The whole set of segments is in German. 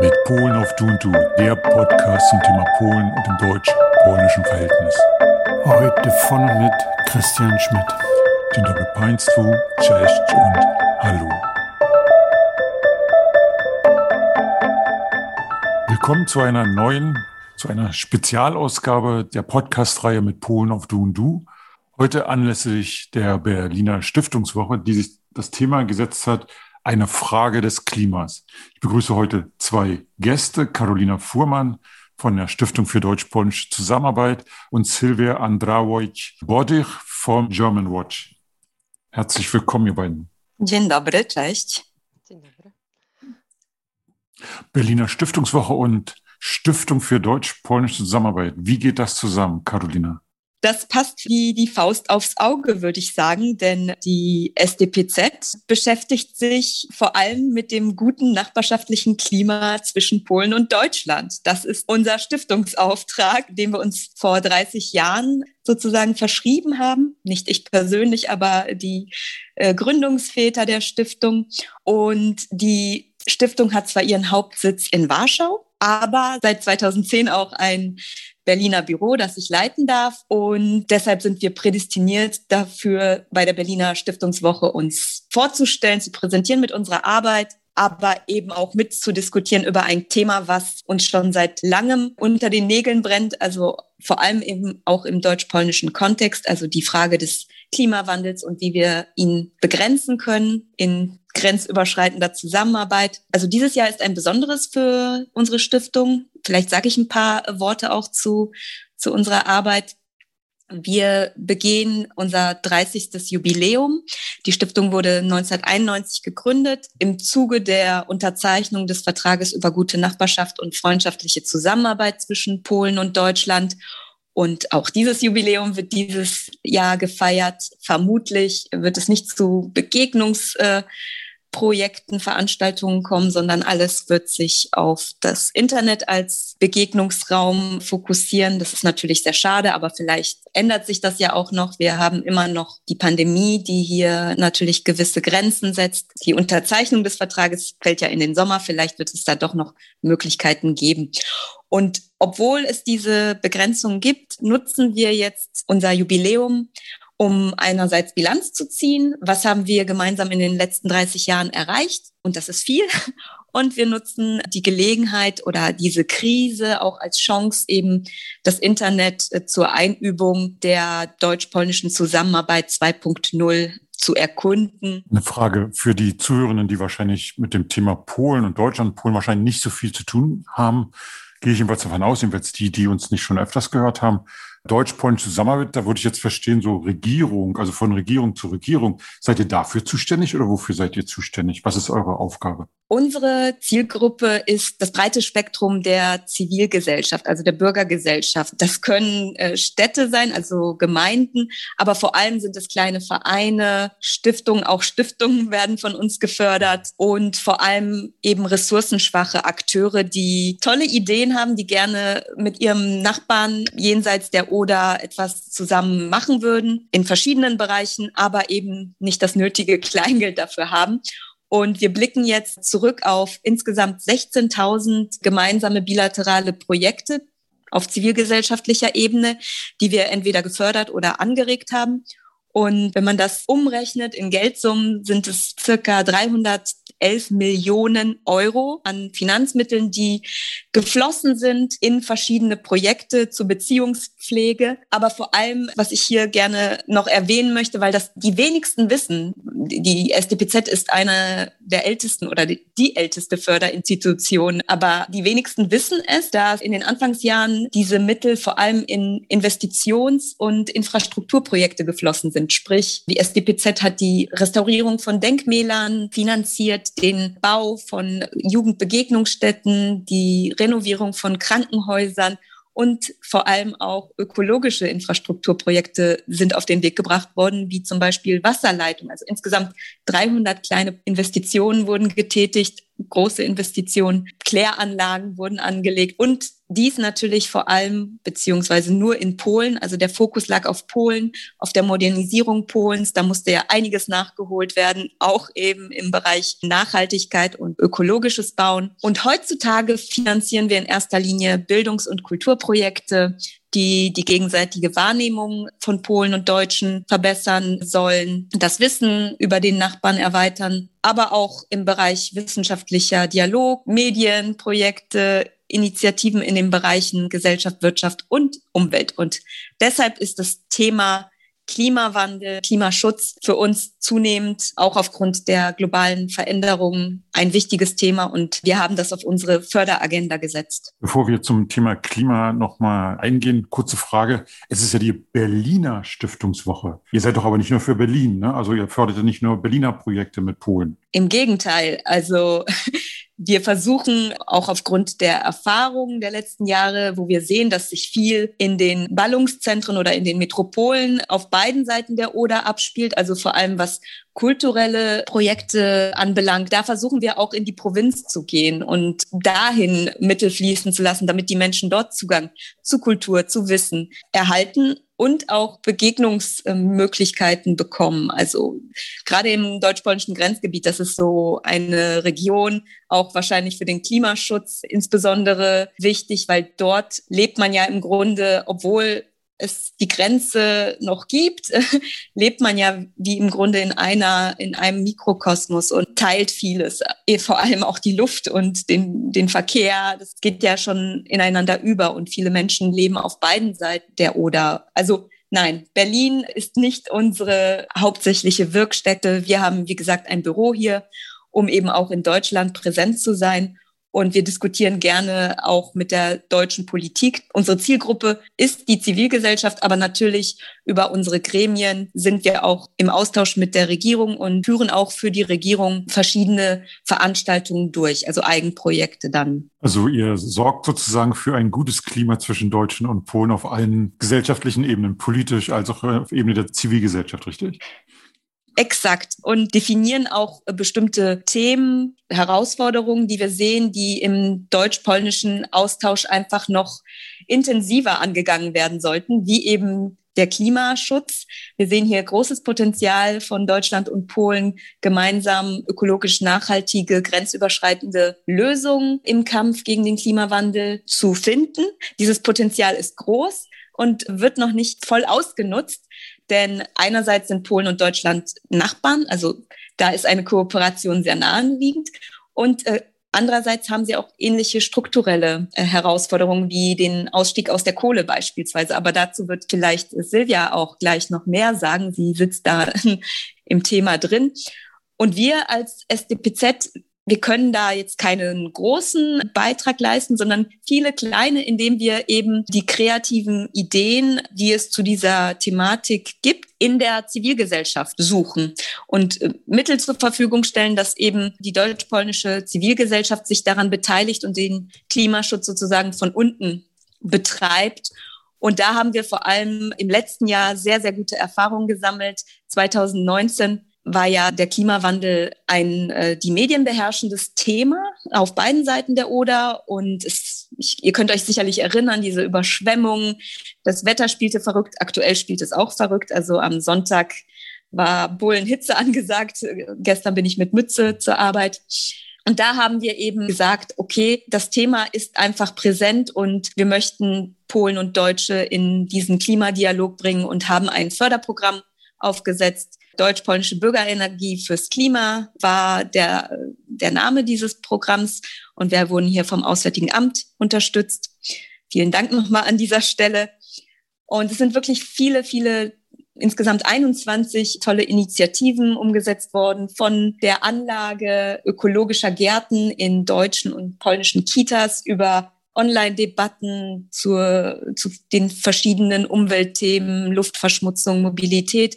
Mit Polen auf Du und Du, der Podcast zum Thema Polen und dem deutsch-polnischen Verhältnis. Heute von und mit Christian Schmidt. Dzień dobry Państwu, cześć und hallo. Willkommen zu einer neuen, zu einer Spezialausgabe der Podcast-Reihe mit Polen auf Du und Du. Heute anlässlich der Berliner Stiftungswoche, die sich das Thema gesetzt hat, eine Frage des Klimas. Ich begrüße heute zwei Gäste, Carolina Fuhrmann von der Stiftung für deutsch-polnische Zusammenarbeit und Silvia Andrawojc-Bodych vom German Watch. Herzlich willkommen, ihr beiden. Dzień dobry, cześć. Dzień dobry. Berliner Stiftungswoche und Stiftung für deutsch-polnische Zusammenarbeit. Wie geht das zusammen, Carolina? Das passt wie die Faust aufs Auge, würde ich sagen, denn die SDPZ beschäftigt sich vor allem mit dem guten nachbarschaftlichen Klima zwischen Polen und Deutschland. Das ist unser Stiftungsauftrag, den wir uns vor 30 Jahren sozusagen verschrieben haben. Nicht ich persönlich, aber die äh, Gründungsväter der Stiftung. Und die Stiftung hat zwar ihren Hauptsitz in Warschau, aber seit 2010 auch ein Berliner Büro, das ich leiten darf. Und deshalb sind wir prädestiniert dafür, bei der Berliner Stiftungswoche uns vorzustellen, zu präsentieren mit unserer Arbeit aber eben auch mitzudiskutieren über ein Thema, was uns schon seit langem unter den Nägeln brennt, also vor allem eben auch im deutsch-polnischen Kontext, also die Frage des Klimawandels und wie wir ihn begrenzen können in grenzüberschreitender Zusammenarbeit. Also dieses Jahr ist ein besonderes für unsere Stiftung. Vielleicht sage ich ein paar Worte auch zu, zu unserer Arbeit. Wir begehen unser 30. Jubiläum. Die Stiftung wurde 1991 gegründet im Zuge der Unterzeichnung des Vertrages über gute Nachbarschaft und freundschaftliche Zusammenarbeit zwischen Polen und Deutschland. Und auch dieses Jubiläum wird dieses Jahr gefeiert. Vermutlich wird es nicht zu Begegnungs äh, Projekten, Veranstaltungen kommen, sondern alles wird sich auf das Internet als Begegnungsraum fokussieren. Das ist natürlich sehr schade, aber vielleicht ändert sich das ja auch noch. Wir haben immer noch die Pandemie, die hier natürlich gewisse Grenzen setzt. Die Unterzeichnung des Vertrages fällt ja in den Sommer. Vielleicht wird es da doch noch Möglichkeiten geben. Und obwohl es diese Begrenzungen gibt, nutzen wir jetzt unser Jubiläum, um einerseits Bilanz zu ziehen. Was haben wir gemeinsam in den letzten 30 Jahren erreicht? Und das ist viel. Und wir nutzen die Gelegenheit oder diese Krise auch als Chance, eben das Internet äh, zur Einübung der deutsch-polnischen Zusammenarbeit 2.0 zu erkunden. Eine Frage für die Zuhörenden, die wahrscheinlich mit dem Thema Polen und Deutschland, Polen wahrscheinlich nicht so viel zu tun haben. Gehe ich jedenfalls davon aus, jedenfalls die, die uns nicht schon öfters gehört haben deutsch-polnische Zusammenarbeit, da würde ich jetzt verstehen, so Regierung, also von Regierung zu Regierung. Seid ihr dafür zuständig oder wofür seid ihr zuständig? Was ist eure Aufgabe? Unsere Zielgruppe ist das breite Spektrum der Zivilgesellschaft, also der Bürgergesellschaft. Das können äh, Städte sein, also Gemeinden, aber vor allem sind es kleine Vereine, Stiftungen, auch Stiftungen werden von uns gefördert und vor allem eben ressourcenschwache Akteure, die tolle Ideen haben, die gerne mit ihrem Nachbarn jenseits der Oder etwas zusammen machen würden in verschiedenen Bereichen, aber eben nicht das nötige Kleingeld dafür haben. Und wir blicken jetzt zurück auf insgesamt 16.000 gemeinsame bilaterale Projekte auf zivilgesellschaftlicher Ebene, die wir entweder gefördert oder angeregt haben. Und wenn man das umrechnet in Geldsummen, sind es circa 300 11 Millionen Euro an Finanzmitteln, die geflossen sind in verschiedene Projekte zur Beziehungspflege. Aber vor allem, was ich hier gerne noch erwähnen möchte, weil das die wenigsten wissen, die SDPZ ist eine der ältesten oder die, älteste Förderinstitution. Aber die wenigsten wissen es, da in den Anfangsjahren diese Mittel vor allem in Investitions- und Infrastrukturprojekte geflossen sind. Sprich, die SDPZ hat die Restaurierung von Denkmälern finanziert, den Bau von Jugendbegegnungsstätten, die Renovierung von Krankenhäusern und vor allem auch ökologische Infrastrukturprojekte sind auf den Weg gebracht worden, wie zum Beispiel Wasserleitung. Also insgesamt 300 kleine Investitionen wurden getätigt, große Investitionen, Kläranlagen wurden angelegt und dies natürlich vor allem beziehungsweise nur in Polen. Also der Fokus lag auf Polen, auf der Modernisierung Polens. Da musste ja einiges nachgeholt werden, auch eben im Bereich Nachhaltigkeit und ökologisches Bauen. Und heutzutage finanzieren wir in erster Linie Bildungs- und Kulturprojekte, die die gegenseitige Wahrnehmung von Polen und Deutschen verbessern sollen, das Wissen über den Nachbarn erweitern, aber auch im Bereich wissenschaftlicher Dialog, Medienprojekte, Initiativen in den Bereichen Gesellschaft, Wirtschaft und Umwelt. Und deshalb ist das Thema Klimawandel, Klimaschutz für uns zunehmend auch aufgrund der globalen Veränderungen ein wichtiges Thema und wir haben das auf unsere Förderagenda gesetzt. Bevor wir zum Thema Klima nochmal eingehen, kurze Frage. Es ist ja die Berliner Stiftungswoche. Ihr seid doch aber nicht nur für Berlin, ne? Also ihr fördert ja nicht nur Berliner Projekte mit Polen. Im Gegenteil. Also wir versuchen auch aufgrund der Erfahrungen der letzten Jahre, wo wir sehen, dass sich viel in den Ballungszentren oder in den Metropolen auf beiden Seiten der Oder abspielt, also vor allem was kulturelle Projekte anbelangt, da versuchen wir auch in die Provinz zu gehen und dahin Mittel fließen zu lassen, damit die Menschen dort Zugang zu Kultur, zu Wissen erhalten und auch Begegnungsmöglichkeiten bekommen. Also gerade im deutsch-polnischen Grenzgebiet, das ist so eine Region, auch wahrscheinlich für den Klimaschutz insbesondere wichtig, weil dort lebt man ja im Grunde, obwohl es die Grenze noch gibt, lebt man ja wie im Grunde in einer, in einem Mikrokosmos und teilt vieles, eh, vor allem auch die Luft und den, den Verkehr. Das geht ja schon ineinander über und viele Menschen leben auf beiden Seiten der Oder. Also Nein, Berlin ist nicht unsere hauptsächliche Wirkstätte. Wir haben, wie gesagt, ein Büro hier, um eben auch in Deutschland präsent zu sein. Und wir diskutieren gerne auch mit der deutschen Politik. Unsere Zielgruppe ist die Zivilgesellschaft, aber natürlich über unsere Gremien sind wir auch im Austausch mit der Regierung und führen auch für die Regierung verschiedene Veranstaltungen durch, also Eigenprojekte dann. Also ihr sorgt sozusagen für ein gutes Klima zwischen Deutschen und Polen auf allen gesellschaftlichen Ebenen, politisch als auch auf Ebene der Zivilgesellschaft, richtig? Exakt. Und definieren auch äh, bestimmte Themen, Herausforderungen, die wir sehen, die im deutsch-polnischen Austausch einfach noch intensiver angegangen werden sollten, wie eben der Klimaschutz. Wir sehen hier großes Potenzial von Deutschland und Polen, gemeinsam ökologisch nachhaltige, grenzüberschreitende Lösungen im Kampf gegen den Klimawandel zu finden. Dieses Potenzial ist groß und wird noch nicht voll ausgenutzt. Denn einerseits sind Polen und Deutschland Nachbarn, also da ist eine Kooperation sehr naheliegend. Und äh, andererseits haben sie auch ähnliche strukturelle äh, Herausforderungen wie den Ausstieg aus der Kohle beispielsweise. Aber dazu wird vielleicht Silvia auch gleich noch mehr sagen. Sie sitzt da im Thema drin. Und wir als SDPZ wir können da jetzt keinen großen Beitrag leisten, sondern viele kleine, indem wir eben die kreativen Ideen, die es zu dieser Thematik gibt, in der Zivilgesellschaft suchen und äh, Mittel zur Verfügung stellen, dass eben die deutsch-polnische Zivilgesellschaft sich daran beteiligt und den Klimaschutz sozusagen von unten betreibt. Und da haben wir vor allem im letzten Jahr sehr, sehr gute Erfahrungen gesammelt. 2019 war ja der Klimawandel ein äh, die Medien beherrschendes Thema auf beiden Seiten der Oder. Und es, ich, ihr könnt euch sicherlich erinnern, diese Überschwemmungen. Das Wetter spielte verrückt, aktuell spielt es auch verrückt. Also am Sonntag war Bullenhitze angesagt. Gestern bin ich mit Mütze zur Arbeit. Und da haben wir eben gesagt, okay, das Thema ist einfach präsent und wir möchten Polen und Deutsche in diesen Klimadialog bringen und haben ein Förderprogramm aufgesetzt, Deutsch-Polnische Bürgerenergie fürs Klima war der, der Name dieses Programms und wir wurden hier vom Auswärtigen Amt unterstützt. Vielen Dank nochmal an dieser Stelle. Und es sind wirklich viele, viele insgesamt 21 tolle Initiativen umgesetzt worden, von der Anlage ökologischer Gärten in deutschen und polnischen Kitas über Online-Debatten zu den verschiedenen Umweltthemen, Luftverschmutzung, Mobilität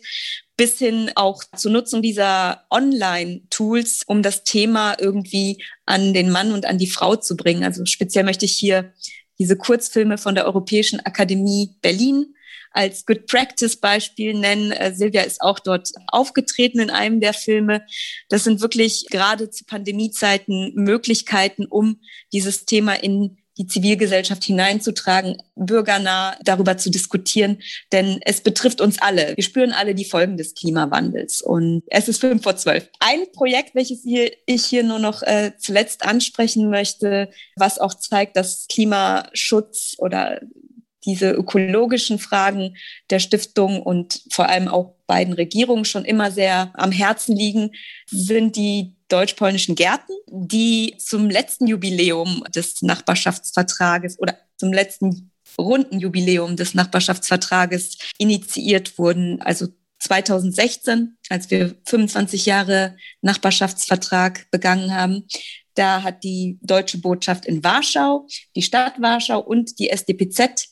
bis hin auch zur Nutzung dieser Online-Tools, um das Thema irgendwie an den Mann und an die Frau zu bringen. Also speziell möchte ich hier diese Kurzfilme von der Europäischen Akademie Berlin als Good Practice Beispiel nennen. Äh, Silvia ist auch dort aufgetreten in einem der Filme. Das sind wirklich gerade zu Pandemiezeiten Möglichkeiten, um dieses Thema in die Zivilgesellschaft hineinzutragen, bürgernah darüber zu diskutieren, denn es betrifft uns alle. Wir spüren alle die Folgen des Klimawandels und es ist fünf vor zwölf. Ein Projekt, welches hier, ich hier nur noch äh, zuletzt ansprechen möchte, was auch zeigt, dass Klimaschutz oder diese ökologischen Fragen der Stiftung und vor allem auch beiden Regierungen schon immer sehr am Herzen liegen, sind die deutsch-polnischen Gärten, die zum letzten Jubiläum des Nachbarschaftsvertrages oder zum letzten runden Jubiläum des Nachbarschaftsvertrages initiiert wurden. Also 2016, als wir 25 Jahre Nachbarschaftsvertrag begangen haben, da hat die deutsche Botschaft in Warschau, die Stadt Warschau und die SDPZ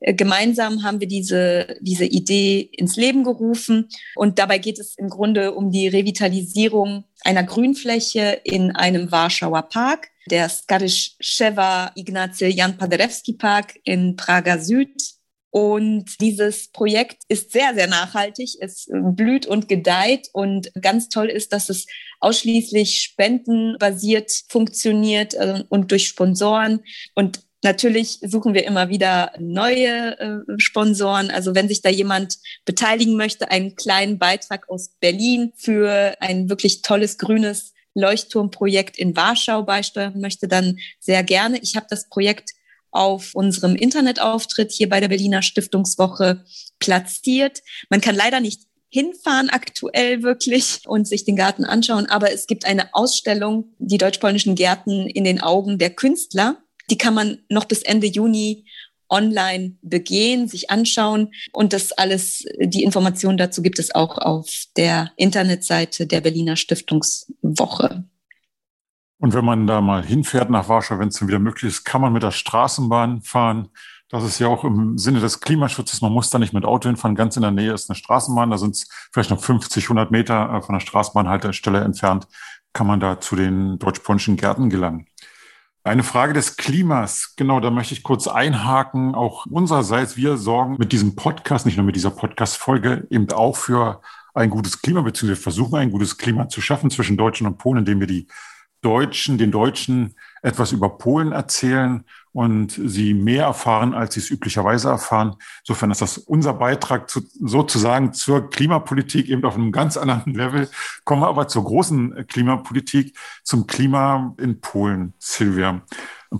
gemeinsam haben wir diese, diese Idee ins Leben gerufen. Und dabei geht es im Grunde um die Revitalisierung einer Grünfläche in einem Warschauer Park, der Skadiszeva Ignacy Jan Paderewski Park in Prager Süd. Und dieses Projekt ist sehr, sehr nachhaltig. Es blüht und gedeiht. Und ganz toll ist, dass es ausschließlich spendenbasiert funktioniert äh, und durch Sponsoren. Und Natürlich suchen wir immer wieder neue äh, Sponsoren. Also wenn sich da jemand beteiligen möchte, einen kleinen Beitrag aus Berlin für ein wirklich tolles grünes Leuchtturmprojekt in Warschau beisteuern möchte, dann sehr gerne. Ich habe das Projekt auf unserem Internetauftritt hier bei der Berliner Stiftungswoche platziert. Man kann leider nicht hinfahren aktuell wirklich und sich den Garten anschauen, aber es gibt eine Ausstellung, die deutsch-polnischen Gärten in den Augen der Künstler. Die kann man noch bis Ende Juni online begehen, sich anschauen. Und das alles, die Informationen dazu gibt es auch auf der Internetseite der Berliner Stiftungswoche. Und wenn man da mal hinfährt nach Warschau, wenn es dann wieder möglich ist, kann man mit der Straßenbahn fahren. Das ist ja auch im Sinne des Klimaschutzes. Man muss da nicht mit Auto hinfahren. Ganz in der Nähe ist eine Straßenbahn. Da sind es vielleicht noch 50, 100 Meter äh, von der Straßenbahnhaltestelle entfernt. Kann man da zu den deutsch-polnischen Gärten gelangen. Eine Frage des Klimas, genau, da möchte ich kurz einhaken. Auch unsererseits, wir sorgen mit diesem Podcast, nicht nur mit dieser Podcast-Folge, eben auch für ein gutes Klima, beziehungsweise versuchen ein gutes Klima zu schaffen zwischen Deutschland und Polen, indem wir die Deutschen, den Deutschen etwas über Polen erzählen und sie mehr erfahren, als sie es üblicherweise erfahren. Insofern ist das unser Beitrag zu, sozusagen zur Klimapolitik eben auf einem ganz anderen Level. Kommen wir aber zur großen Klimapolitik, zum Klima in Polen, Silvia.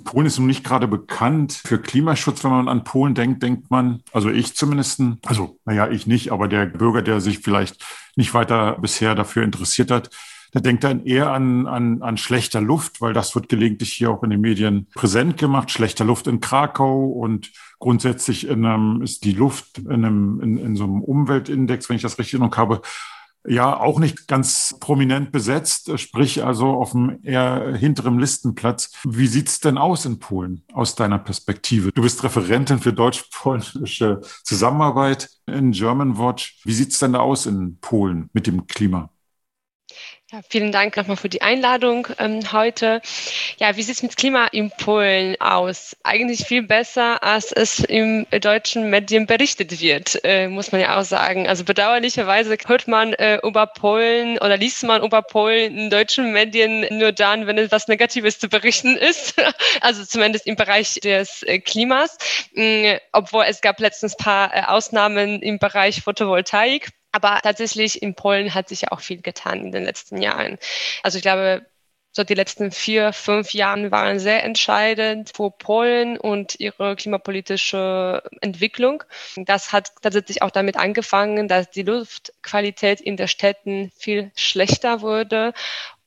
Polen ist nun nicht gerade bekannt für Klimaschutz. Wenn man an Polen denkt, denkt man, also ich zumindest, also naja, ich nicht, aber der Bürger, der sich vielleicht nicht weiter bisher dafür interessiert hat, der denkt dann eher an, an, an schlechter Luft, weil das wird gelegentlich hier auch in den Medien präsent gemacht. Schlechter Luft in Krakau und grundsätzlich in einem, ist die Luft in, einem, in, in so einem Umweltindex, wenn ich das richtig noch habe, ja auch nicht ganz prominent besetzt, sprich also auf einem eher hinteren Listenplatz. Wie sieht's denn aus in Polen aus deiner Perspektive? Du bist Referentin für deutsch-polnische Zusammenarbeit in German Watch. Wie sieht's denn da aus in Polen mit dem Klima? Ja, vielen Dank nochmal für die Einladung ähm, heute. Ja, wie sieht es mit Klima in Polen aus? Eigentlich viel besser, als es im deutschen Medien berichtet wird, äh, muss man ja auch sagen. Also bedauerlicherweise hört man äh, über Polen oder liest man über Polen in deutschen Medien nur dann, wenn etwas Negatives zu berichten ist. also zumindest im Bereich des äh, Klimas. Mhm, obwohl es gab letztens paar äh, Ausnahmen im Bereich Photovoltaik. Aber tatsächlich in Polen hat sich ja auch viel getan in den letzten Jahren. Also ich glaube, so die letzten vier, fünf Jahren waren sehr entscheidend für Polen und ihre klimapolitische Entwicklung. Das hat tatsächlich auch damit angefangen, dass die Luftqualität in den Städten viel schlechter wurde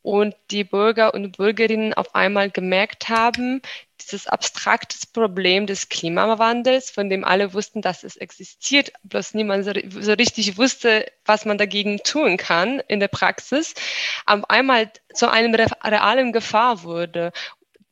und die Bürger und Bürgerinnen auf einmal gemerkt haben, dieses abstraktes Problem des Klimawandels, von dem alle wussten, dass es existiert, bloß niemand so, so richtig wusste, was man dagegen tun kann in der Praxis, auf einmal zu einem realen Gefahr wurde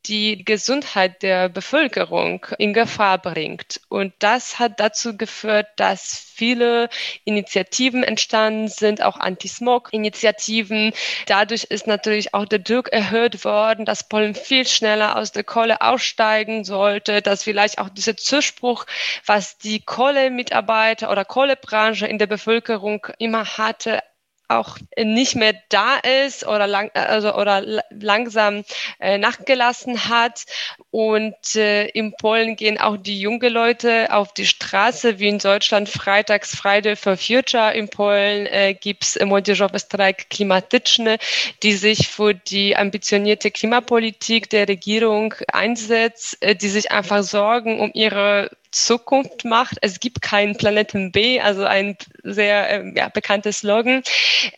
die Gesundheit der Bevölkerung in Gefahr bringt. Und das hat dazu geführt, dass viele Initiativen entstanden sind, auch Anti-Smog-Initiativen. Dadurch ist natürlich auch der Druck erhöht worden, dass Polen viel schneller aus der Kohle aussteigen sollte, dass vielleicht auch dieser Zuspruch, was die Kohlemitarbeiter oder Kohlebranche in der Bevölkerung immer hatte, auch nicht mehr da ist oder, lang, also, oder langsam äh, nachgelassen hat. Und äh, in Polen gehen auch die jungen Leute auf die Straße, wie in Deutschland freitags Friday for Future. In Polen äh, gibt es Młodzieżowy Streik Klimatyczny, die sich für die ambitionierte Klimapolitik der Regierung einsetzt, äh, die sich einfach sorgen um ihre Zukunft macht. Es gibt keinen Planeten B, also ein sehr äh, ja, bekanntes Slogan.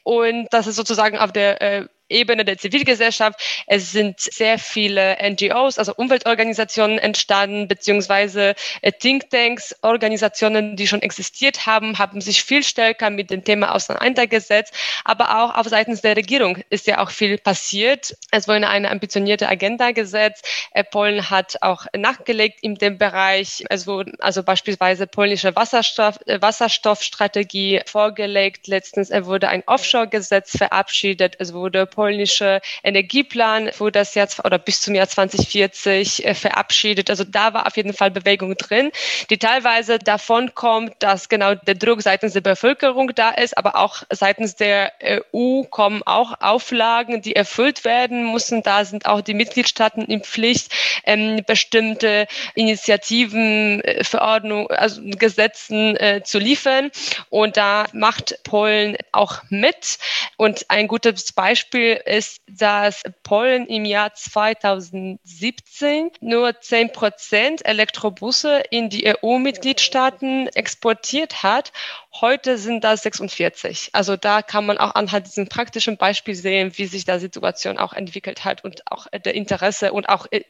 Und das ist sozusagen auf der äh, Ebene der Zivilgesellschaft. Es sind sehr viele NGOs, also Umweltorganisationen entstanden, beziehungsweise äh, Thinktanks, Organisationen, die schon existiert haben, haben sich viel stärker mit dem Thema auseinandergesetzt. Aber auch auf Seiten der Regierung ist ja auch viel passiert. Es wurde eine ambitionierte Agenda gesetzt. Äh, Polen hat auch nachgelegt in dem Bereich. Es wurde also beispielsweise polnische Wasserstoff, äh, Wasserstoffstrategie vorgelegt. Letztens wurde ein Offshore-Gesetz verabschiedet. Es wurde polnische Energieplan für das Jahr oder bis zum Jahr 2040 äh, verabschiedet. Also da war auf jeden Fall Bewegung drin, die teilweise davon kommt, dass genau der Druck seitens der Bevölkerung da ist, aber auch seitens der EU kommen auch Auflagen, die erfüllt werden müssen. Da sind auch die Mitgliedstaaten in Pflicht, ähm, bestimmte Initiativen, äh, Verordnungen, also Gesetzen äh, zu liefern. Und da macht Polen auch mit. Und ein gutes Beispiel ist, dass Polen im Jahr 2017 nur 10 Prozent Elektrobusse in die EU-Mitgliedstaaten exportiert hat. Heute sind das 46. Also da kann man auch anhand diesem praktischen Beispiel sehen, wie sich da Situation auch entwickelt hat und auch der Interesse und auch äh,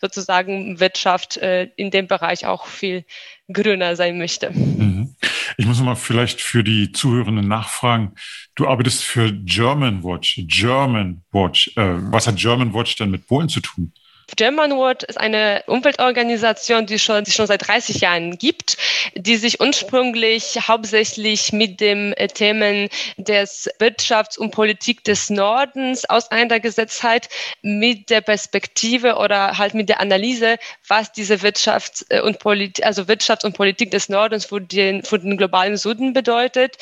sozusagen Wirtschaft äh, in dem Bereich auch viel grüner sein möchte. Mhm. Ich muss mal vielleicht für die Zuhörenden nachfragen. Du arbeitest für German Watch. German Watch. Äh, was hat German Watch denn mit Polen zu tun? German Watch ist eine Umweltorganisation, die schon, die schon seit 30 Jahren gibt, die sich ursprünglich hauptsächlich mit den äh, Themen des Wirtschafts- und Politik des Nordens auseinandergesetzt hat, mit der Perspektive oder halt mit der Analyse, was diese Wirtschafts- äh, und Politik, also Wirtschafts- und Politik des Nordens für den, für den globalen Süden bedeutet.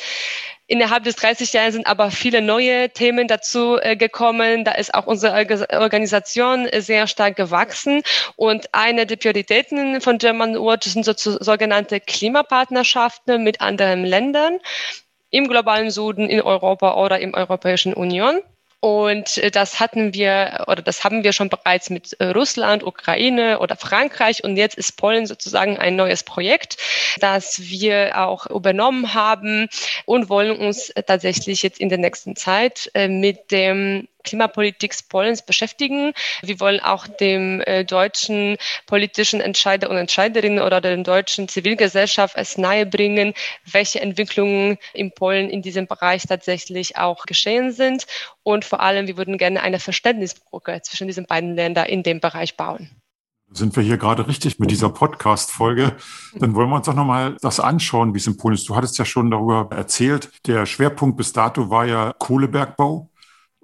Innerhalb des 30 Jahren sind aber viele neue Themen dazu äh, gekommen. Da ist auch unsere Organisation sehr stark gewachsen. Und eine der Prioritäten von German Watch sind so, sogenannte Klimapartnerschaften mit anderen Ländern im globalen Süden, in Europa oder im Europäischen Union. Und äh, das hatten wir oder das haben wir schon bereits mit äh, Russland, Ukraine oder Frankreich. Und jetzt ist Polen sozusagen ein neues Projekt, das wir auch übernommen haben und wollen uns tatsächlich jetzt in der nächsten Zeit äh, mit dem Klimapolitik Polens beschäftigen. Wir wollen auch dem äh, deutschen politischen Entscheider und Entscheiderinnen oder der deutschen Zivilgesellschaft es nahebringen, welche Entwicklungen in Polen in diesem Bereich tatsächlich auch geschehen sind. Und vor allem, wir würden gerne eine Verständnisbrücke zwischen diesen beiden Ländern in dem Bereich bauen. Sind wir hier gerade richtig mit dieser Podcast-Folge? Dann wollen wir uns doch nochmal das anschauen, wie es in Polen ist. Du hattest ja schon darüber erzählt. Der Schwerpunkt bis dato war ja Kohlebergbau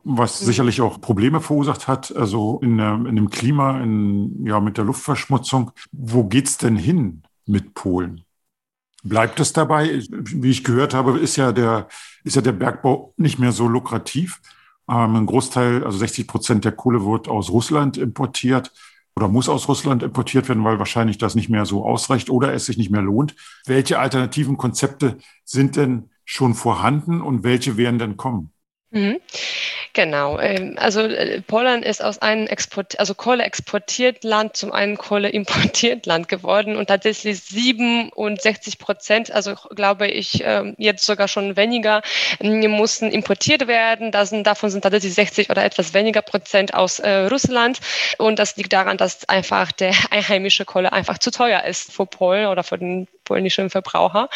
was mhm. sicherlich auch Probleme verursacht hat, also in, in dem Klima, in, ja, mit der Luftverschmutzung. Wo geht's denn hin mit Polen? Bleibt es dabei? Wie ich gehört habe, ist ja der, ist ja der Bergbau nicht mehr so lukrativ. Ähm, ein Großteil, also 60 Prozent der Kohle wird aus Russland importiert oder muss aus Russland importiert werden, weil wahrscheinlich das nicht mehr so ausreicht oder es sich nicht mehr lohnt. Welche alternativen Konzepte sind denn schon vorhanden und welche werden denn kommen? Mhm. Genau. Ähm, also äh, Polen ist aus einem Export, also Kohle exportiert Land zum einen Kohle importiert Land geworden und tatsächlich 67 Prozent, also glaube ich ähm, jetzt sogar schon weniger, ähm, mussten importiert werden. Das sind, davon sind tatsächlich 60 oder etwas weniger Prozent aus äh, Russland und das liegt daran, dass einfach der einheimische Kohle einfach zu teuer ist für Polen oder für den polnischen Verbraucher.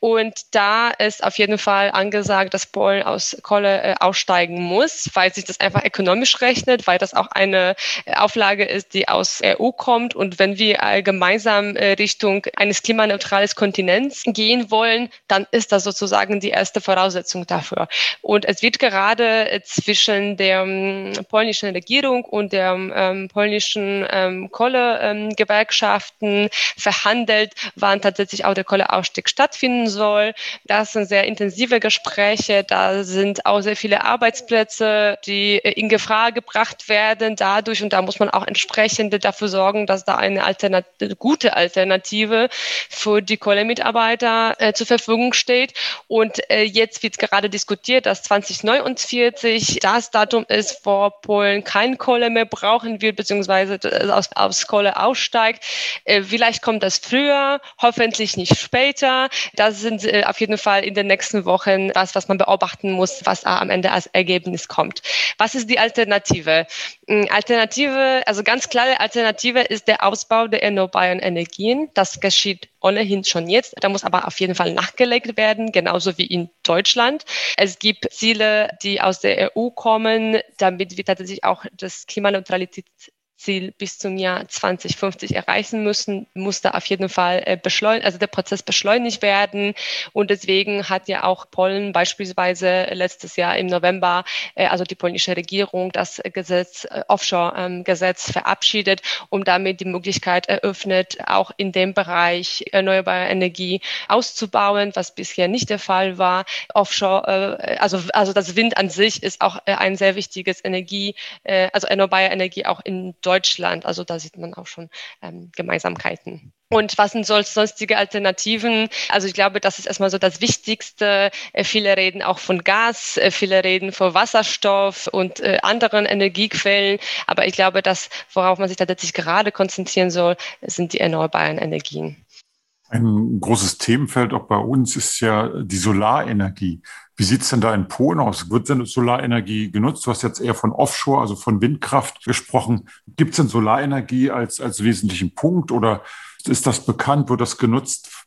Und da ist auf jeden Fall angesagt, dass Polen aus Kohle äh, aussteigen muss, weil sich das einfach ökonomisch rechnet, weil das auch eine äh, Auflage ist, die aus EU kommt. Und wenn wir äh, gemeinsam äh, Richtung eines klimaneutrales Kontinents gehen wollen, dann ist das sozusagen die erste Voraussetzung dafür. Und es wird gerade äh, zwischen der ähm, polnischen Regierung und der ähm, polnischen ähm, Kohlegewerkschaften verhandelt, wann tatsächlich tatsächlich auch der Kohleausstieg stattfinden soll. Das sind sehr intensive Gespräche. Da sind auch sehr viele Arbeitsplätze, die in Gefahr gebracht werden dadurch. Und da muss man auch entsprechend dafür sorgen, dass da eine Alternative, gute Alternative für die Kohlemitarbeiter äh, zur Verfügung steht. Und äh, jetzt wird gerade diskutiert, dass 2049 das Datum ist, wo Polen kein Kohle mehr brauchen wird, beziehungsweise aus, aus Kohle aussteigt. Äh, vielleicht kommt das früher, hoffentlich nicht später. Das sind äh, auf jeden Fall in den nächsten Wochen was, was man beobachten muss, was am Ende als Ergebnis kommt. Was ist die Alternative? Hm, Alternative, also ganz klare Alternative ist der Ausbau der erneuerbaren Energien. Das geschieht ohnehin schon jetzt. Da muss aber auf jeden Fall nachgelegt werden, genauso wie in Deutschland. Es gibt Ziele, die aus der EU kommen, damit wir tatsächlich auch das Klimaneutralität Ziel bis zum Jahr 2050 erreichen müssen, muss da auf jeden Fall äh, beschleunigt, also der Prozess beschleunigt werden. Und deswegen hat ja auch Polen beispielsweise letztes Jahr im November, äh, also die polnische Regierung, das Gesetz, äh, Offshore-Gesetz verabschiedet, um damit die Möglichkeit eröffnet, auch in dem Bereich erneuerbare Energie auszubauen, was bisher nicht der Fall war. Offshore, also, also das Wind an sich ist auch ein sehr wichtiges Energie, also erneuerbare Energie auch in Deutschland Deutschland. Also da sieht man auch schon ähm, Gemeinsamkeiten. Und was sind sonstige Alternativen? Also ich glaube, das ist erstmal so das Wichtigste. Äh, viele reden auch von Gas, äh, viele reden von Wasserstoff und äh, anderen Energiequellen. Aber ich glaube, das, worauf man sich tatsächlich gerade konzentrieren soll, sind die erneuerbaren Energien. Ein großes Themenfeld auch bei uns ist ja die Solarenergie. Wie sieht es denn da in Polen aus? Wird denn Solarenergie genutzt? Du hast jetzt eher von Offshore, also von Windkraft gesprochen. Gibt es denn Solarenergie als, als wesentlichen Punkt oder ist das bekannt? Wird das genutzt?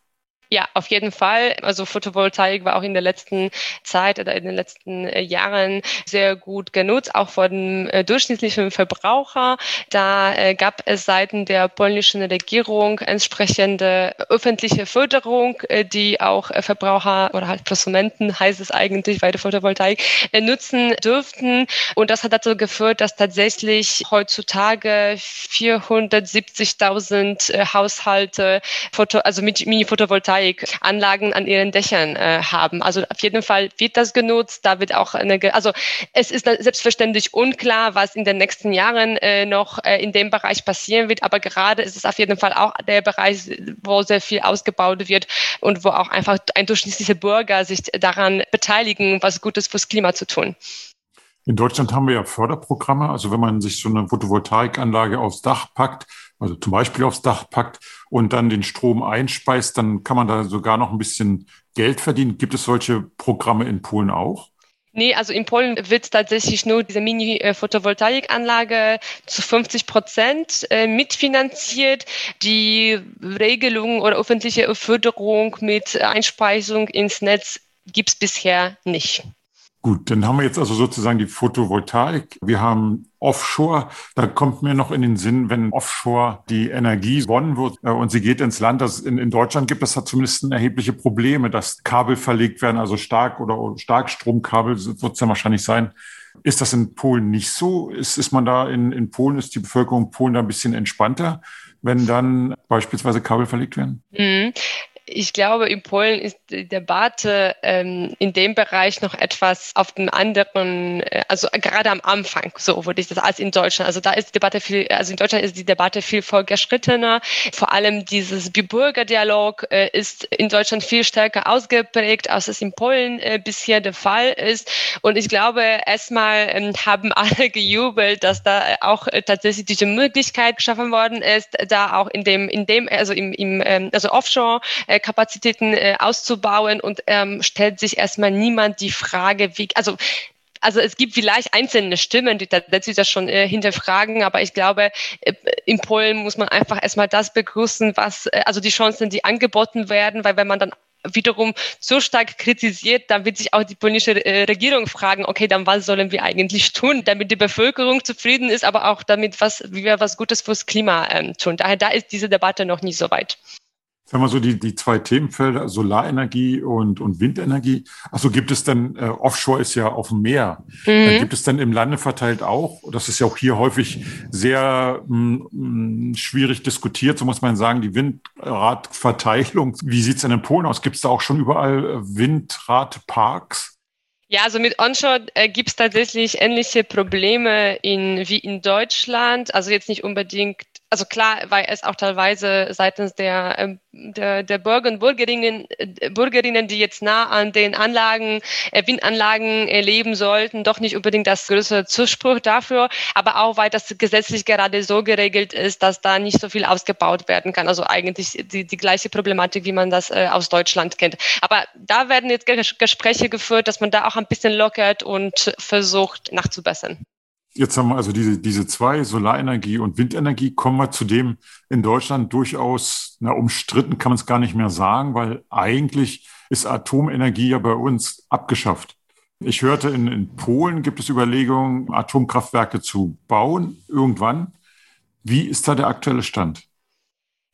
Ja, auf jeden Fall. Also Photovoltaik war auch in der letzten Zeit oder in den letzten äh, Jahren sehr gut genutzt, auch von dem äh, durchschnittlichen Verbraucher. Da äh, gab es seitens der polnischen Regierung entsprechende öffentliche Förderung, äh, die auch äh, Verbraucher oder halt Konsumenten, heißt es eigentlich bei der Photovoltaik, äh, nutzen dürften. Und das hat dazu geführt, dass tatsächlich heutzutage 470.000 Haushalte Foto, also mit Mini-Photovoltaik Photovoltaikanlagen an ihren Dächern äh, haben. Also auf jeden Fall wird das genutzt. Da wird auch eine, also es ist selbstverständlich unklar, was in den nächsten Jahren äh, noch äh, in dem Bereich passieren wird. Aber gerade ist es auf jeden Fall auch der Bereich, wo sehr viel ausgebaut wird und wo auch einfach ein durchschnittlicher Bürger sich daran beteiligen, was Gutes fürs Klima zu tun. In Deutschland haben wir ja Förderprogramme. Also wenn man sich so eine Photovoltaikanlage aufs Dach packt, also zum Beispiel aufs Dach packt und dann den Strom einspeist, dann kann man da sogar noch ein bisschen Geld verdienen. Gibt es solche Programme in Polen auch? Nee, also in Polen wird tatsächlich nur diese Mini-Photovoltaikanlage zu 50 Prozent äh, mitfinanziert. Die Regelung oder öffentliche Förderung mit Einspeisung ins Netz gibt es bisher nicht. Gut, dann haben wir jetzt also sozusagen die Photovoltaik. Wir haben Offshore. Da kommt mir noch in den Sinn, wenn Offshore die Energie gewonnen wird äh, und sie geht ins Land, das in, in Deutschland gibt, das hat zumindest erhebliche Probleme, dass Kabel verlegt werden, also stark oder Starkstromkabel wird es ja wahrscheinlich sein. Ist das in Polen nicht so? Ist, ist man da in, in Polen, ist die Bevölkerung in Polen da ein bisschen entspannter, wenn dann beispielsweise Kabel verlegt werden? Mhm ich glaube, in Polen ist die Debatte ähm, in dem Bereich noch etwas auf dem anderen, äh, also gerade am Anfang, so würde ich das als in Deutschland. Also da ist die Debatte viel, also in Deutschland ist die Debatte viel fortgeschrittener. Vor allem dieses Bürgerdialog äh, ist in Deutschland viel stärker ausgeprägt, als es in Polen äh, bisher der Fall ist. Und ich glaube, erstmal ähm, haben alle gejubelt, dass da auch äh, tatsächlich diese Möglichkeit geschaffen worden ist, da auch in dem, in dem, also im, im ähm, also Offshore äh, Kapazitäten äh, auszubauen und ähm, stellt sich erstmal niemand die Frage, wie, also also es gibt vielleicht einzelne Stimmen, die tatsächlich das schon äh, hinterfragen, aber ich glaube, äh, in Polen muss man einfach erstmal das begrüßen, was, äh, also die Chancen, die angeboten werden, weil wenn man dann wiederum so stark kritisiert, dann wird sich auch die polnische äh, Regierung fragen, okay, dann was sollen wir eigentlich tun, damit die Bevölkerung zufrieden ist, aber auch damit was, wie wir was Gutes fürs Klima ähm, tun. Daher da ist diese Debatte noch nicht so weit. Wenn man so die, die zwei Themenfelder, Solarenergie und, und Windenergie, also gibt es dann, äh, Offshore ist ja auf dem Meer, mhm. äh, gibt es dann im Lande verteilt auch, das ist ja auch hier häufig sehr mh, mm, mh, schwierig diskutiert, so muss man sagen, die Windradverteilung. Wie sieht es denn in Polen aus? Gibt es da auch schon überall äh, Windradparks? Ja, also mit Onshore äh, gibt es tatsächlich ähnliche Probleme in, wie in Deutschland. Also jetzt nicht unbedingt also klar, weil es auch teilweise seitens der, ähm, der, der Bürger und Bürgerinnen, äh, Bürgerinnen, die jetzt nah an den Anlagen, äh, Windanlagen äh, leben sollten, doch nicht unbedingt das größere Zuspruch dafür, aber auch weil das gesetzlich gerade so geregelt ist, dass da nicht so viel ausgebaut werden kann. Also eigentlich die, die gleiche Problematik, wie man das aus Deutschland kennt. Aber da werden jetzt Gespräche geführt, dass man da auch ein bisschen lockert und versucht nachzubessern. Jetzt haben wir also diese, diese zwei, Solarenergie und Windenergie, kommen wir zu dem in Deutschland durchaus, na, umstritten kann man es gar nicht mehr sagen, weil eigentlich ist Atomenergie ja bei uns abgeschafft. Ich hörte, in, in Polen gibt es Überlegungen, Atomkraftwerke zu bauen, irgendwann. Wie ist da der aktuelle Stand?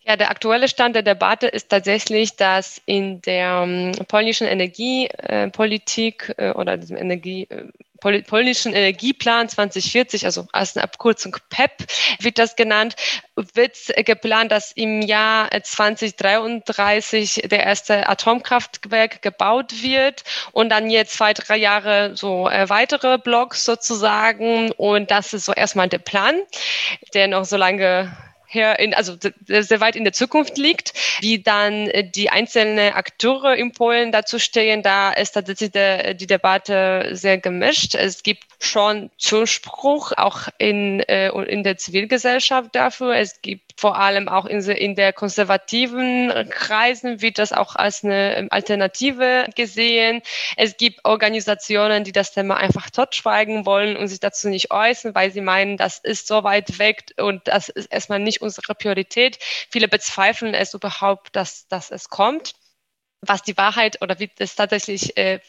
Ja, der aktuelle Stand der Debatte ist tatsächlich, dass in der um, polnischen Energiepolitik äh, äh, oder diesem Energie äh, Pol polnischen Energieplan 2040, also als eine Abkürzung PEP wird das genannt, wird geplant, dass im Jahr 2033 der erste Atomkraftwerk gebaut wird und dann jetzt zwei, drei Jahre so äh, weitere Blocks sozusagen. Und das ist so erstmal der Plan, der noch so lange her, in, also sehr weit in der Zukunft liegt. Wie dann äh, die einzelnen Akteure in Polen dazu stehen, da ist tatsächlich der, die Debatte sehr gemischt. Es gibt schon Zuspruch auch in, äh, in der Zivilgesellschaft dafür. Es gibt vor allem auch in, in der konservativen Kreisen wird das auch als eine ähm, Alternative gesehen. Es gibt Organisationen, die das Thema einfach totschweigen wollen und sich dazu nicht äußern, weil sie meinen, das ist so weit weg und das ist erstmal nicht unsere Priorität. Viele bezweifeln es überhaupt, dass, dass es kommt was die Wahrheit oder wie das tatsächlich, äh,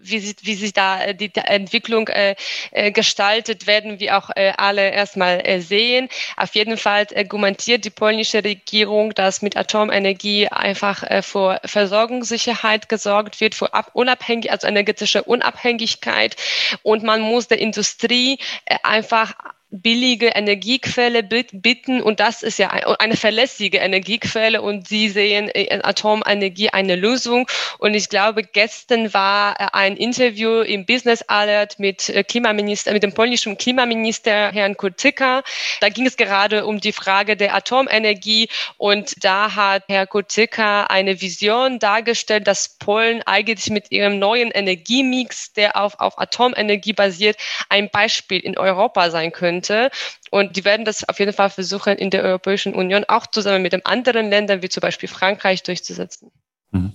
wie, wie sich da äh, die Entwicklung äh, äh, gestaltet, werden wir auch äh, alle erstmal äh, sehen. Auf jeden Fall argumentiert die polnische Regierung, dass mit Atomenergie einfach äh, für Versorgungssicherheit gesorgt wird, ab unabhängig, also energetische Unabhängigkeit und man muss der Industrie äh, einfach billige Energiequelle bitten und das ist ja eine verlässliche Energiequelle und sie sehen in Atomenergie eine Lösung. Und ich glaube gestern war äh, ein Interview im Business Alert mit äh, Klimaminister mit dem polnischen Klimaminister Herrn Kurtyka. Da ging es gerade um die Frage der Atomenergie und da hat Herr Kurtyka eine Vision dargestellt dass Polen eigentlich mit ihrem neuen Energiemix der auf auf Atomenergie basiert ein Beispiel in Europa sein könnte könnte. Und die werden das auf jeden Fall versuchen, in der Europäischen Union auch zusammen mit den anderen Ländern, wie zum Beispiel Frankreich, durchzusetzen. Mhm.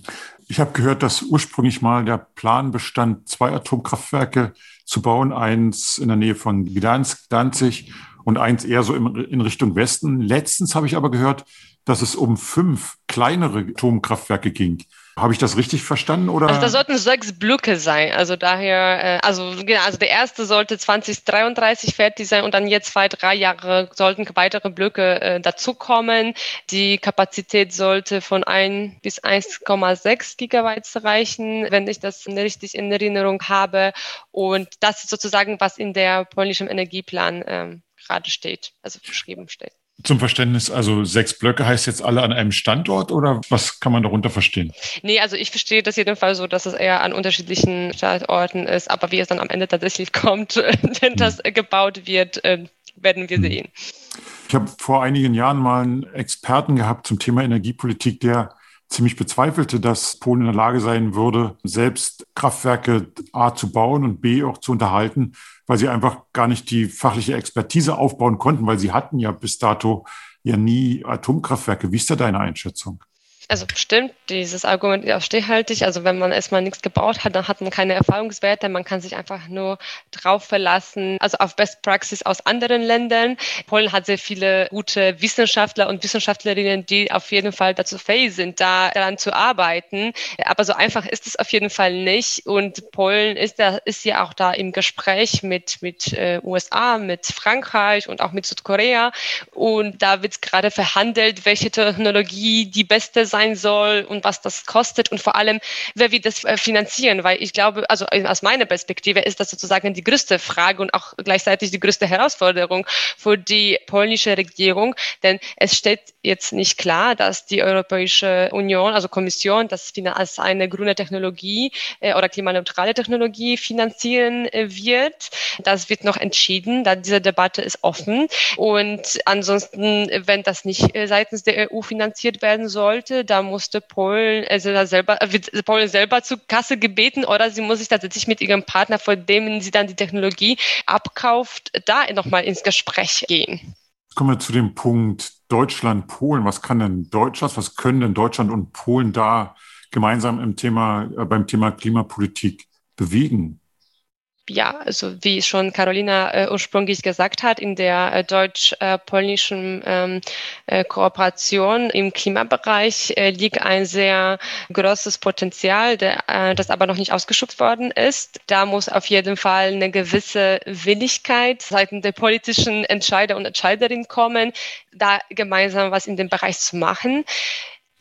Ich habe gehört, dass ursprünglich mal der Plan bestand, zwei Atomkraftwerke zu bauen, eins in der Nähe von Gdansk, Danzig und eins eher so in Richtung Westen. Letztens habe ich aber gehört, dass es um fünf kleinere Atomkraftwerke ging. Habe ich das richtig verstanden? Oder? Also da sollten sechs Blöcke sein. Also daher, äh, also genau, also der erste sollte 2033 fertig sein und dann jetzt zwei, drei Jahre sollten weitere Blöcke äh, dazukommen. Die Kapazität sollte von 1 bis 1,6 Gigabytes reichen, wenn ich das richtig in Erinnerung habe. Und das ist sozusagen, was in der polnischen Energieplan ähm, gerade steht, also beschrieben steht. Zum Verständnis, also sechs Blöcke heißt jetzt alle an einem Standort oder was kann man darunter verstehen? Nee, also ich verstehe das jedenfalls so, dass es eher an unterschiedlichen Standorten ist, aber wie es dann am Ende tatsächlich kommt, wenn das hm. gebaut wird, ähm, werden wir hm. sehen. Ich habe vor einigen Jahren mal einen Experten gehabt zum Thema Energiepolitik, der ziemlich bezweifelte, dass Polen in der Lage sein würde, selbst Kraftwerke A zu bauen und B auch zu unterhalten, weil sie einfach gar nicht die fachliche Expertise aufbauen konnten, weil sie hatten ja bis dato ja nie Atomkraftwerke. Wie ist da deine Einschätzung? Also stimmt, dieses Argument ist auch stichhaltig. Also wenn man erstmal nichts gebaut hat, dann hat man keine Erfahrungswerte. Man kann sich einfach nur drauf verlassen, also auf Best Practice aus anderen Ländern. Polen hat sehr viele gute Wissenschaftler und Wissenschaftlerinnen, die auf jeden Fall dazu fähig sind, da daran zu arbeiten. Aber so einfach ist es auf jeden Fall nicht. Und Polen ist, da, ist ja auch da im Gespräch mit, mit äh, USA, mit Frankreich und auch mit Südkorea. Und da wird gerade verhandelt, welche Technologie die beste sein sein soll und was das kostet und vor allem, wer wird das äh, finanzieren, weil ich glaube, also aus meiner Perspektive ist das sozusagen die größte Frage und auch gleichzeitig die größte Herausforderung für die polnische Regierung, denn es steht jetzt nicht klar, dass die Europäische Union, also Kommission, das als eine grüne Technologie äh, oder klimaneutrale Technologie finanzieren äh, wird. Das wird noch entschieden, da diese Debatte ist offen. Und ansonsten, wenn das nicht äh, seitens der EU finanziert werden sollte, da musste Polen, also da selber, wird Polen selber zur Kasse gebeten oder sie muss sich tatsächlich mit ihrem Partner, vor dem sie dann die Technologie abkauft, da nochmal ins Gespräch gehen. Kommen wir zu dem Punkt Deutschland, Polen. Was kann denn Deutschland, was können denn Deutschland und Polen da gemeinsam im Thema, äh, beim Thema Klimapolitik bewegen? Ja, also wie schon Carolina äh, ursprünglich gesagt hat, in der äh, deutsch-polnischen ähm, äh, Kooperation im Klimabereich äh, liegt ein sehr großes Potenzial, der, äh, das aber noch nicht ausgeschöpft worden ist. Da muss auf jeden Fall eine gewisse Willigkeit seitens der politischen Entscheider und Entscheiderinnen kommen, da gemeinsam was in dem Bereich zu machen.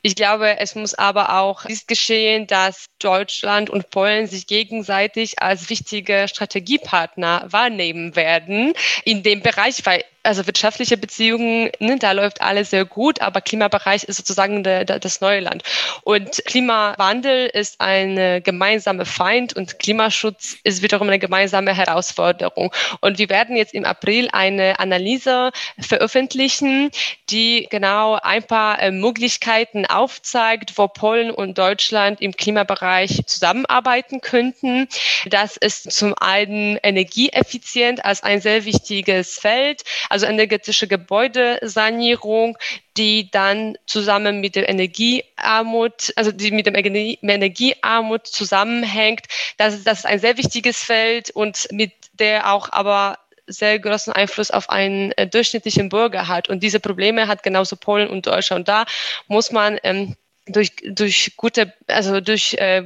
Ich glaube, es muss aber auch dies geschehen, dass Deutschland und Polen sich gegenseitig als wichtige Strategiepartner wahrnehmen werden in dem Bereich, weil also wirtschaftliche Beziehungen, ne, da läuft alles sehr gut, aber Klimabereich ist sozusagen de, de, das neue Land. Und Klimawandel ist ein gemeinsamer Feind und Klimaschutz ist wiederum eine gemeinsame Herausforderung. Und wir werden jetzt im April eine Analyse veröffentlichen, die genau ein paar äh, Möglichkeiten aufzeigt, wo Polen und Deutschland im Klimabereich zusammenarbeiten könnten. Das ist zum einen energieeffizient als ein sehr wichtiges Feld also energetische Gebäudesanierung, die dann zusammen mit der Energiearmut, also die mit dem Energiearmut zusammenhängt. Das ist, das ist ein sehr wichtiges Feld und mit der auch aber sehr großen Einfluss auf einen äh, durchschnittlichen Bürger hat. Und diese Probleme hat genauso Polen und Deutschland. Und da muss man ähm, durch, durch gute, also durch äh,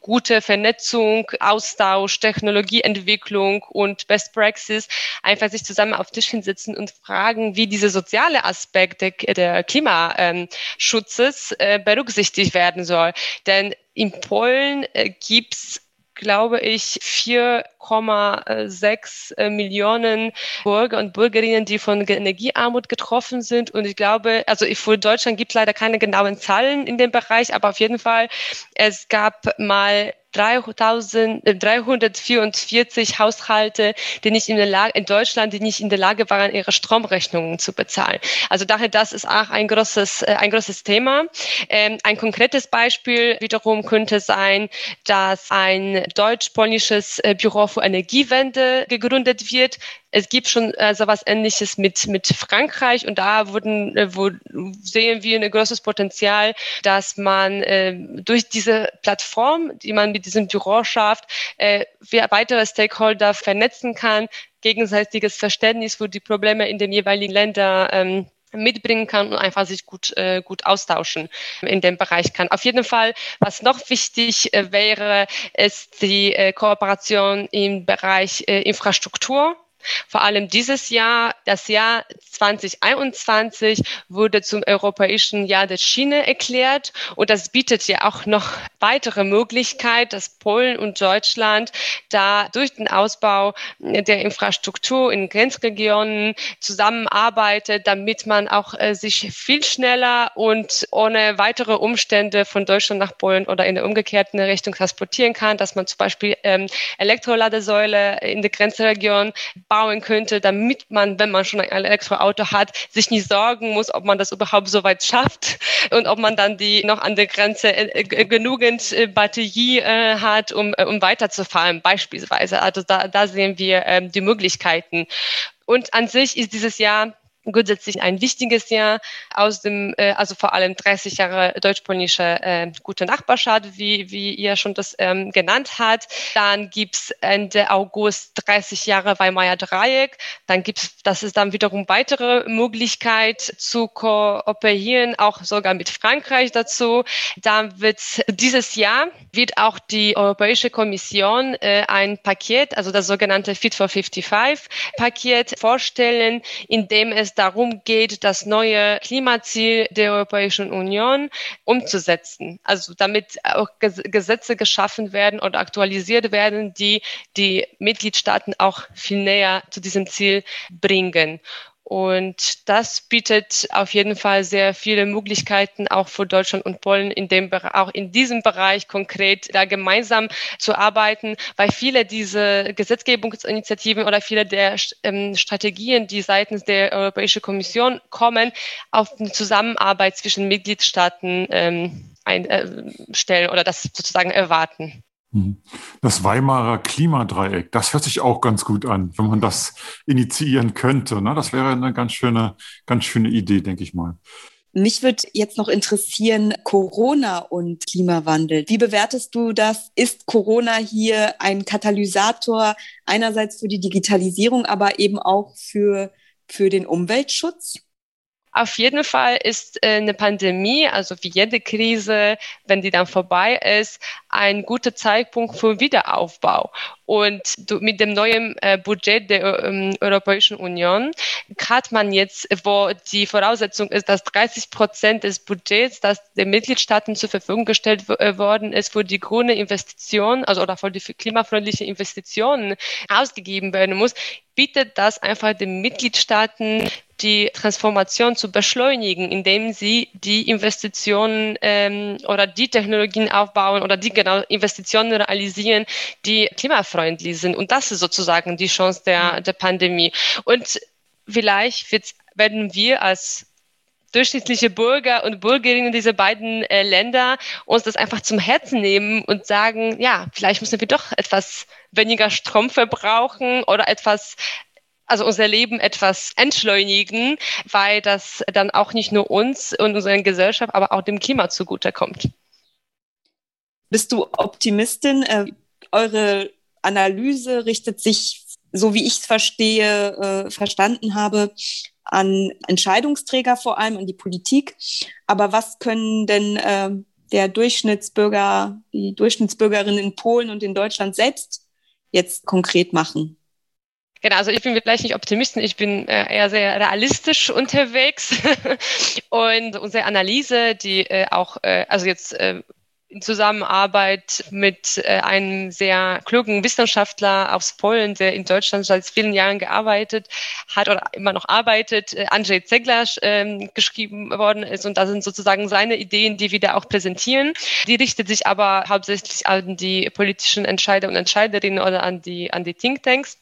gute Vernetzung, Austausch, Technologieentwicklung und Best Practice einfach sich zusammen auf Tisch hinsetzen und fragen, wie diese soziale Aspekt der, der Klimaschutzes äh, berücksichtigt werden soll. Denn in Polen äh, gibt's glaube ich, 4,6 äh, Millionen Bürger und Bürgerinnen, die von Energiearmut getroffen sind. Und ich glaube, also für Deutschland gibt es leider keine genauen Zahlen in dem Bereich, aber auf jeden Fall, es gab mal 344 äh, Haushalte, die nicht in der Lage, in Deutschland, die nicht in der Lage waren, ihre Stromrechnungen zu bezahlen. Also daher, das ist auch ein großes, äh, ein großes Thema. Ähm, ein konkretes Beispiel wiederum könnte sein, dass ein deutsch-polnisches äh, Büro für Energiewende gegründet wird. Es gibt schon äh, so was Ähnliches mit, mit Frankreich und da wurden, äh, wo sehen wir ein großes Potenzial, dass man äh, durch diese Plattform, die man mit diesem Büro schafft, äh, weitere Stakeholder vernetzen kann, gegenseitiges Verständnis für die Probleme in den jeweiligen Ländern ähm, mitbringen kann und einfach sich gut, äh, gut austauschen in dem Bereich kann. Auf jeden Fall, was noch wichtig äh, wäre, ist die äh, Kooperation im Bereich äh, Infrastruktur. Vor allem dieses Jahr, das Jahr 2021 wurde zum europäischen Jahr der Schiene erklärt. Und das bietet ja auch noch weitere Möglichkeit, dass Polen und Deutschland da durch den Ausbau der Infrastruktur in Grenzregionen zusammenarbeitet, damit man auch äh, sich viel schneller und ohne weitere Umstände von Deutschland nach Polen oder in der umgekehrten Richtung transportieren kann, dass man zum Beispiel ähm, Elektroladesäule in der Grenzregion bauen könnte, damit man, wenn man schon ein Elektroauto hat, sich nicht sorgen muss, ob man das überhaupt so weit schafft und ob man dann die noch an der Grenze äh, genügend äh, Batterie äh, hat, um, um weiterzufahren, beispielsweise. Also da, da sehen wir ähm, die Möglichkeiten. Und an sich ist dieses Jahr grundsätzlich ein wichtiges Jahr aus dem, äh, also vor allem 30 Jahre deutsch-polnische äh, gute Nachbarschaft, wie, wie ihr schon das ähm, genannt hat. Dann gibt's Ende August 30 Jahre Weimarer Dreieck. Dann gibt's, das ist dann wiederum weitere Möglichkeit zu kooperieren, auch sogar mit Frankreich dazu. Dann wird dieses Jahr wird auch die Europäische Kommission äh, ein Paket, also das sogenannte Fit for 55 Paket vorstellen, in dem es darum geht, das neue Klimaziel der Europäischen Union umzusetzen. Also damit auch Gesetze geschaffen werden oder aktualisiert werden, die die Mitgliedstaaten auch viel näher zu diesem Ziel bringen. Und das bietet auf jeden Fall sehr viele Möglichkeiten auch für Deutschland und Polen in dem auch in diesem Bereich konkret da gemeinsam zu arbeiten, weil viele diese Gesetzgebungsinitiativen oder viele der ähm, Strategien, die seitens der Europäischen Kommission kommen, auf eine Zusammenarbeit zwischen Mitgliedstaaten ähm, einstellen äh, oder das sozusagen erwarten. Mhm. Das Weimarer Klimadreieck, das hört sich auch ganz gut an, wenn man das initiieren könnte. Ne? Das wäre eine ganz schöne, ganz schöne Idee, denke ich mal. Mich würde jetzt noch interessieren, Corona und Klimawandel. Wie bewertest du das? Ist Corona hier ein Katalysator einerseits für die Digitalisierung, aber eben auch für, für den Umweltschutz? Auf jeden Fall ist äh, eine Pandemie, also wie jede Krise, wenn die dann vorbei ist, ein guter Zeitpunkt für Wiederaufbau. Und mit dem neuen äh, Budget der ähm, Europäischen Union hat man jetzt, wo die Voraussetzung ist, dass 30 Prozent des Budgets, das den Mitgliedstaaten zur Verfügung gestellt äh, worden ist, für die grüne Investition, also oder für die klimafreundliche Investitionen ausgegeben werden muss, bietet das einfach den Mitgliedstaaten die Transformation zu beschleunigen, indem sie die Investitionen ähm, oder die Technologien aufbauen oder die genau Investitionen realisieren, die klimafreundlich sind. Und das ist sozusagen die Chance der, der Pandemie. Und vielleicht werden wir als durchschnittliche Bürger und Bürgerinnen dieser beiden äh, Länder uns das einfach zum Herzen nehmen und sagen, ja, vielleicht müssen wir doch etwas weniger Strom verbrauchen oder etwas also unser Leben etwas entschleunigen, weil das dann auch nicht nur uns und unserer Gesellschaft, aber auch dem Klima zugutekommt. Bist du Optimistin? Äh, eure Analyse richtet sich, so wie ich es verstehe, äh, verstanden habe, an Entscheidungsträger vor allem, an die Politik. Aber was können denn äh, der Durchschnittsbürger, die Durchschnittsbürgerin in Polen und in Deutschland selbst jetzt konkret machen? Genau, also ich bin vielleicht nicht Optimistin, ich bin äh, eher sehr realistisch unterwegs und unsere Analyse, die äh, auch, äh, also jetzt in Zusammenarbeit mit äh, einem sehr klugen Wissenschaftler aus Polen, der in Deutschland seit vielen Jahren gearbeitet hat oder immer noch arbeitet, äh, Andrzej Zeglasz, ähm, geschrieben worden ist. Und da sind sozusagen seine Ideen, die wir da auch präsentieren. Die richtet sich aber hauptsächlich an die politischen Entscheider und Entscheiderinnen oder an die, an die Thinktanks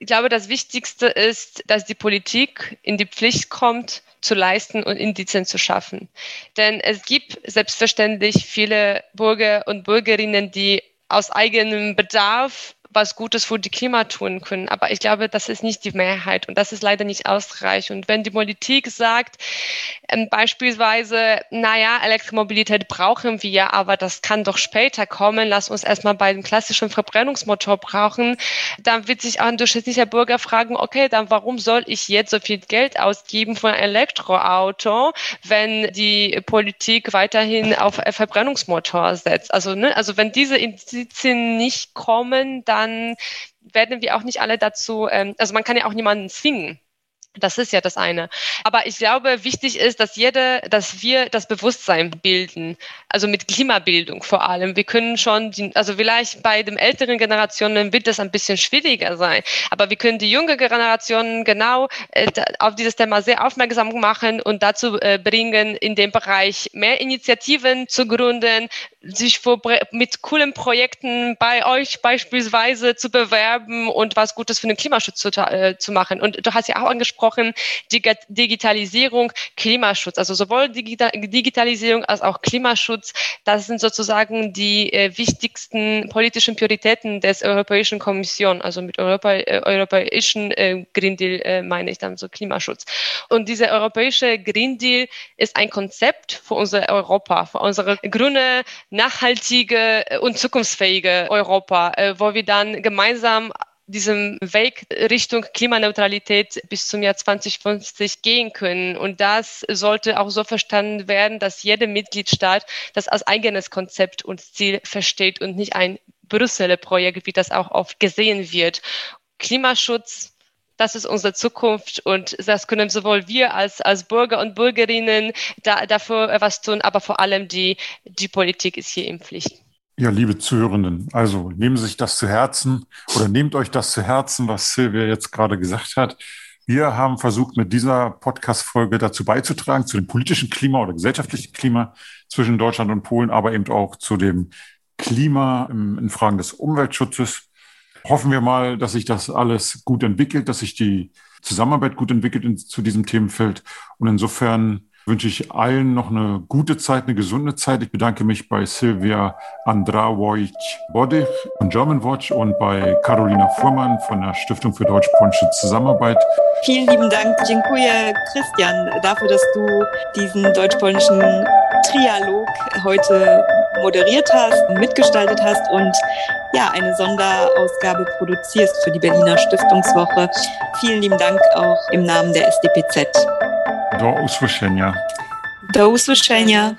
ich glaube, das Wichtigste ist, dass die Politik in die Pflicht kommt, zu leisten und Indizien zu schaffen. Denn es gibt selbstverständlich viele Bürger und Bürgerinnen, die aus eigenem Bedarf was Gutes für die Klima tun können. Aber ich glaube, das ist nicht die Mehrheit und das ist leider nicht ausreichend. Wenn die Politik sagt, ähm, beispielsweise, naja, Elektromobilität brauchen wir, aber das kann doch später kommen, lass uns erstmal bei dem klassischen Verbrennungsmotor brauchen, dann wird sich auch ein durchschnittlicher Bürger fragen, okay, dann warum soll ich jetzt so viel Geld ausgeben für ein Elektroauto, wenn die Politik weiterhin auf Verbrennungsmotor setzt? Also, ne, also wenn diese Indizien nicht kommen, dann dann werden wir auch nicht alle dazu, ähm, also man kann ja auch niemanden zwingen. Das ist ja das eine. Aber ich glaube, wichtig ist, dass jede, dass wir das Bewusstsein bilden. Also mit Klimabildung vor allem. Wir können schon, die, also vielleicht bei den älteren Generationen wird das ein bisschen schwieriger sein. Aber wir können die junge Generationen genau äh, auf dieses Thema sehr aufmerksam machen und dazu äh, bringen, in dem Bereich mehr Initiativen zu gründen, sich vor, mit coolen Projekten bei euch beispielsweise zu bewerben und was Gutes für den Klimaschutz zu, äh, zu machen. Und du hast ja auch angesprochen, Dig Digitalisierung, Klimaschutz. Also sowohl Digital Digitalisierung als auch Klimaschutz, das sind sozusagen die äh, wichtigsten politischen Prioritäten des Europäischen Kommission. Also mit Europa, äh, europäischen äh, Green Deal äh, meine ich dann so Klimaschutz. Und dieser europäische Green Deal ist ein Konzept für unser Europa, für unsere grüne nachhaltige und zukunftsfähige Europa, äh, wo wir dann gemeinsam diesem Weg Richtung Klimaneutralität bis zum Jahr 2050 gehen können. Und das sollte auch so verstanden werden, dass jeder Mitgliedstaat das als eigenes Konzept und Ziel versteht und nicht ein Brüsseler Projekt, wie das auch oft gesehen wird. Klimaschutz das ist unsere Zukunft und das können sowohl wir als, als Bürger und Bürgerinnen da, dafür was tun, aber vor allem die, die Politik ist hier in Pflicht. Ja, liebe Zuhörenden, also nehmen Sie sich das zu Herzen oder nehmt euch das zu Herzen, was Silvia jetzt gerade gesagt hat. Wir haben versucht, mit dieser Podcast-Folge dazu beizutragen, zu dem politischen Klima oder gesellschaftlichen Klima zwischen Deutschland und Polen, aber eben auch zu dem Klima in Fragen des Umweltschutzes. Hoffen wir mal, dass sich das alles gut entwickelt, dass sich die Zusammenarbeit gut entwickelt zu diesem Themenfeld. Und insofern wünsche ich allen noch eine gute Zeit, eine gesunde Zeit. Ich bedanke mich bei Silvia Andrawojc-Bodich von German Watch und bei Carolina Fuhrmann von der Stiftung für deutsch-polnische Zusammenarbeit. Vielen lieben Dank, Dziękuję, Christian, dafür, dass du diesen deutsch-polnischen Trialog heute moderiert hast und mitgestaltet hast und ja, eine Sonderausgabe produzierst für die Berliner Stiftungswoche. Vielen lieben Dank auch im Namen der SDPZ. Do usłyszenia. Do usłyszenia.